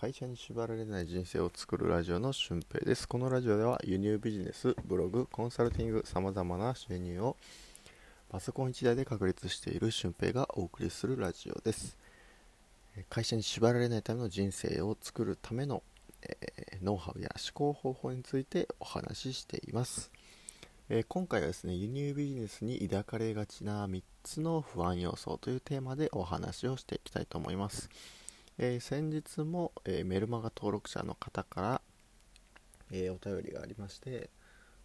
会社に縛られない人生を作るラジオの俊平です。このラジオでは輸入ビジネスブログコンサルティングさまざまな収入をパソコン1台で確立している俊平がお送りするラジオです。会社に縛られないための人生を作るための、えー、ノウハウや思考方法についてお話ししています。え、今回はですね輸入ビジネスに抱かれがちな3つの不安要素というテーマでお話をしていきたいと思います、えー、先日も、えー、メルマガ登録者の方から、えお便りがありまして、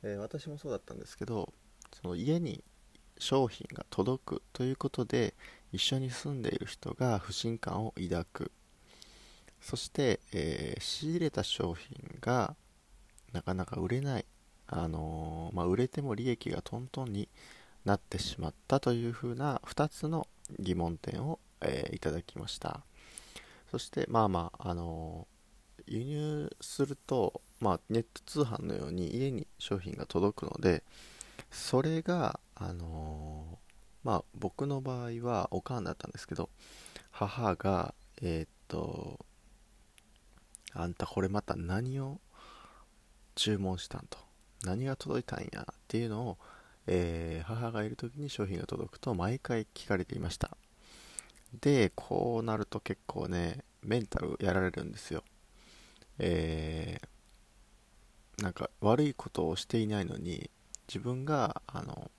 え私もそうだったんですけどその家に商品が届くということで一緒に住んでいる人が不信感を抱く。そして、え仕入れた商品がなかなか売れない。あの、まあ、売れても利益がトントンになってしまったというふうな2つの疑問点を、え、いただきました。そしてまあまあ、あの、輸入すると、まあ、ネット通販のように家に商品が届くのでそれが、あのまあ、僕の場合はおかんだったんですけど母がえー、っとあんたこれまた何を注文したんと何が届いたんやっていうのを、えー、母がいる時に商品が届くと毎回聞かれていました。でこうなると結構ねメンタルやられるんですよ。えー、なんか悪いことをしていないのに自分があの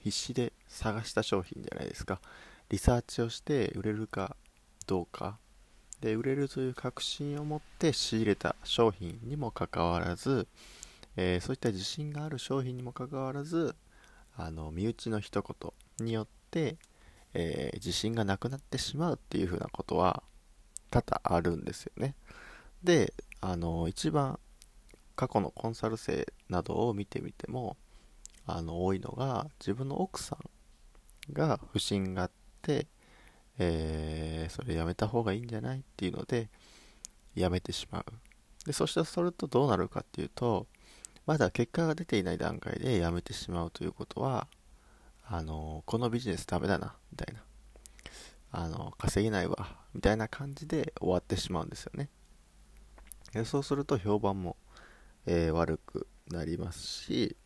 必死で探した商品じゃないですか。リサーチをして売れるかどうか。で売れるという確信を持って仕入れた商品にもかかわらずえー、そういった自信がある商品にもかかわらずあの身内の一言によって、えー、自信がなくなってしまうっていうふうなことは多々あるんですよね。であの一番過去のコンサル生などを見てみてもあの多いのが自分の奥さんが不審があって、えー、それやめた方がいいんじゃないっていうのでやめてしまう。でそしてそれとどうなるかっていうとまだ結果が出ていない段階で辞めてしまうということは、あの、このビジネスダメだな、みたいな。あの、稼げないわ、みたいな感じで終わってしまうんですよね。そうすると評判も、えー、悪くなりますし、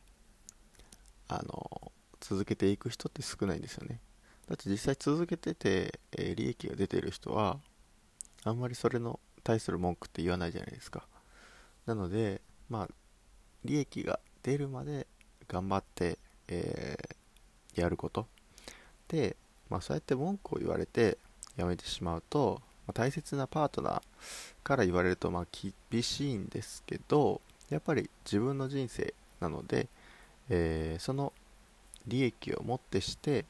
あの、続けていく人って少ないんですよね。だって実際続けてて、えー、利益が出てる人は、あんまりそれの対する文句って言わないじゃないですか。なので、まあ、利益が出るまで頑張って、えー、やること。で、まあ、そうやって文句を言われて辞めてしまうと、まあ、大切なパートナーから言われるとまあ厳しいんですけどやっぱり自分の人生なので、えー、その利益をもってして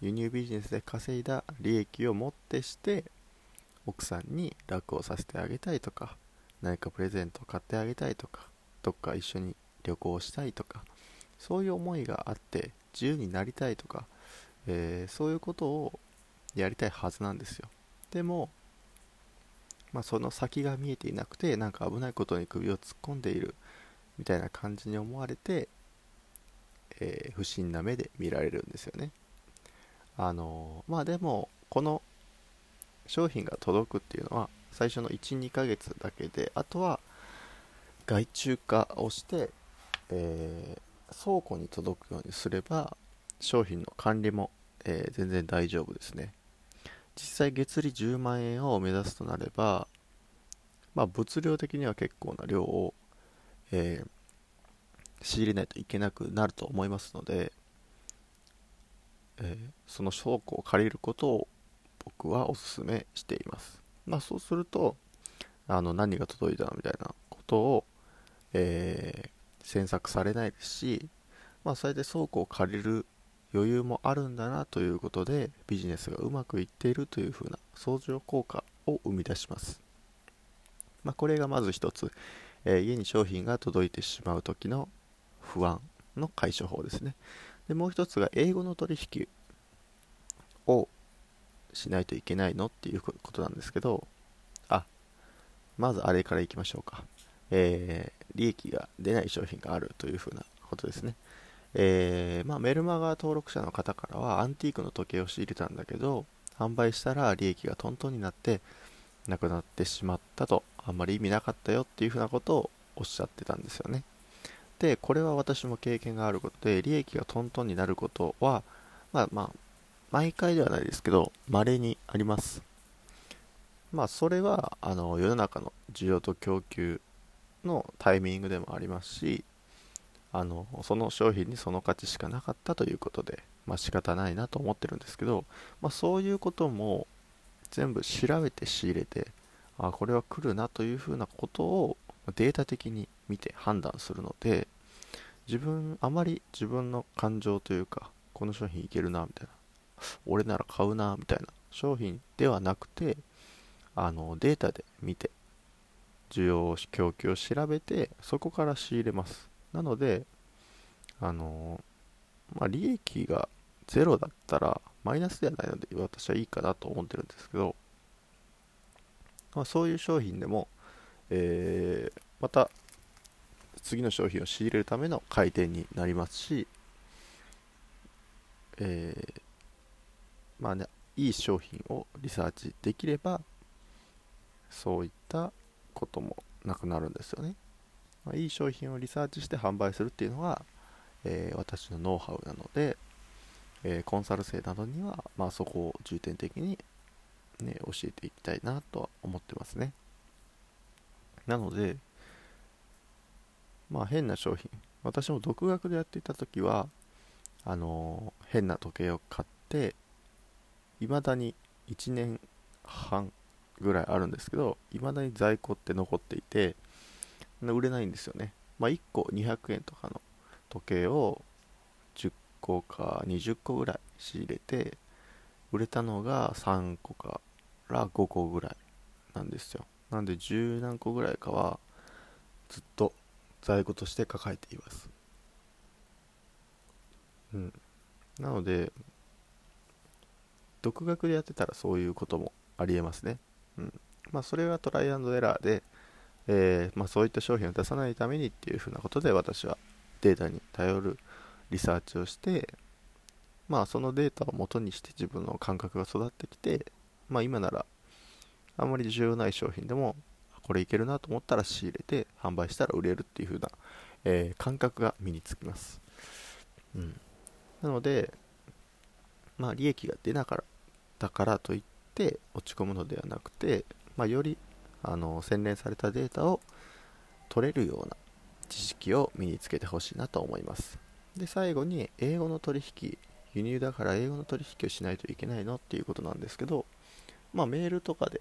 輸入ビジネスで稼いだ利益をもってして奥さんに楽をさせてあげたいとか何かプレゼントを買ってあげたいとかどっか一緒に旅行したいとかそういう思いがあって自由になりたいとか、えー、そういうことをやりたいはずなんですよ。でも、まあ、その先が見えていなくてなんか危ないことに首を突っ込んでいるみたいな感じに思われて、えー、不審な目で見られるんですよね。あのまあでもこの商品が届くっていうのは最初の12ヶ月だけであとは外注化をして、えー、倉庫に届くようにすれば商品の管理も、えー、全然大丈夫ですね。実際月利10万円を目指すとなれば、まあ、物量的には結構な量を、えー、仕入れないといけなくなると思いますので、えその倉庫を借りることを僕はお勧めしています、まあ、そうするとあの何が届いたのみたいなことをえー、詮索されないですし、まあ、それで倉庫を借りる余裕もあるんだなということでビジネスがうまくいっているというふうな相乗効果を生み出します、まあ、これがまず一つ、えー、家に商品が届いてしまう時の不安の解消法ですね。でもう一つが英語の取引をしないといけないのっていうことなんですけどあまずあれからいきましょうか。えー、利益が出ない商品があるというふうなことですね。えー、まあ、メルマガ登録者の方からはアンティークの時計を仕入れたんだけど販売したら利益がトントンになってなくなってしまったと。あんまり意味なかったよっていうふうなことをおっしゃってたんですよね。でこれは私も経験があることで利益がトントンになることはまあまあ毎回ではないですけど稀にあります。まあそれはあの世の中の需要と供給のタイミングでもありますしあのその商品にその価値しかなかったということで、まあ、仕方ないなと思ってるんですけど、まあ、そういうことも全部調べて仕入れてあこれは来るなというふうなことをデータ的に見て判断するので自分あまり自分の感情というかこの商品いけるなみたいな俺なら買うなみたいな商品ではなくてあのデータで見て需要供給を調べてそこから仕入れます。なのであのまあ利益がゼロだったらマイナスではないので私はいいかなと思ってるんですけど、まあ、そういう商品でも、えー、また次の商品を仕入れるための回転になりますし、えー、まあね、いい商品をリサーチできればそういったこともなくなるんですよね、まあ、いい商品をリサーチして販売するっていうのが、えー、私のノウハウなので、えー、コンサル生などには、まあ、そこを重点的に、ね、教えていきたいなとは思ってますね。なのでまあ変な商品私も独学でやっていた時はあのー、変な時計を買って未だに1年半ぐらいあるんですけど未だに在庫って残っていて売れないんですよね。まあ1個200円とかの時計を10個か20個ぐらい仕入れて売れたのが3個から5個ぐらいなんですよ。なんで10何個ぐらいかはずっと在庫として抱えています。うん。なので独学でやってたらそういうこともありえますね。うん。まあ、それはトライアンドエラーで、えー、まあ、そういった商品を出さないためにっていうふうなことで私はデータに頼るリサーチをして、まあ、そのデータを元にして自分の感覚が育ってきて、まあ、今ならあんまり重要ない商品でもこれいけるなと思ったら仕入れて販売したら売れるっていう風な、えー、感覚が身につきます。うん。なので、まあ利益が出なかったからといって落ち込むのではなくて、まあ、よりあの洗練されたデータを取れるような知識を身につけてほしいなと思います。で最後に英語の取引輸入だから英語の取引をしないといけないのっていうことなんですけどまあメールとかで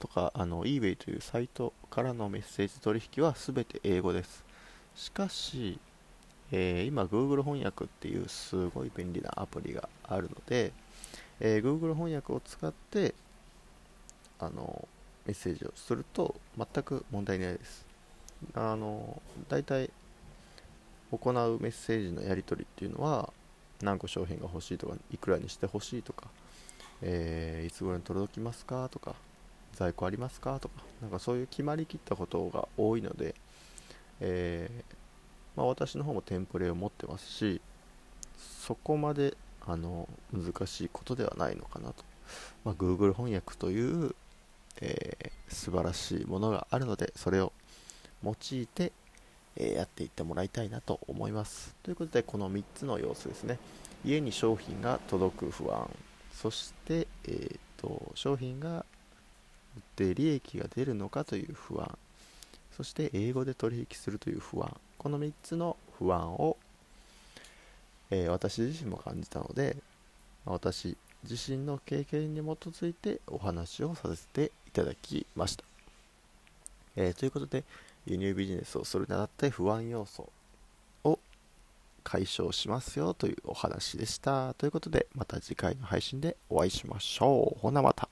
とかあの eBay というサイトからのメッセージ取引は全て英語です。しかし、えー、今 Google 翻訳っていうすごい便利なアプリがあるのでえー、Google 翻訳を使ってあのメッセージをすると全く問題ないです。あの大体行うメッセージのやり取りっていうのは何個商品が欲しいとかいくらにして欲しいとか、えー、いつ頃に届きますかとか在庫ありますかとかなんかそういう決まりきったことが多いので、えー、まあ、私の方もテンプレを持ってますしそこまであの難しいことではないのかなと、まあ、Google 翻訳という、えー、素晴らしいものがあるのでそれを用いて、えー、やっていってもらいたいなと思います。ということでこの3つの要素ですね。家に商品が届く不安。そして、えーと、商品が売って利益が出るのかという不安。そして英語で取引するという不安。この3つの不安をえー、私自身も感じたので私自身の経験に基づいてお話をさせていただきました、えー、ということで輸入ビジネスをするにあたって不安要素を解消しますよというお話でした。ということでまた次回の配信でお会いしましょう。ほなまた。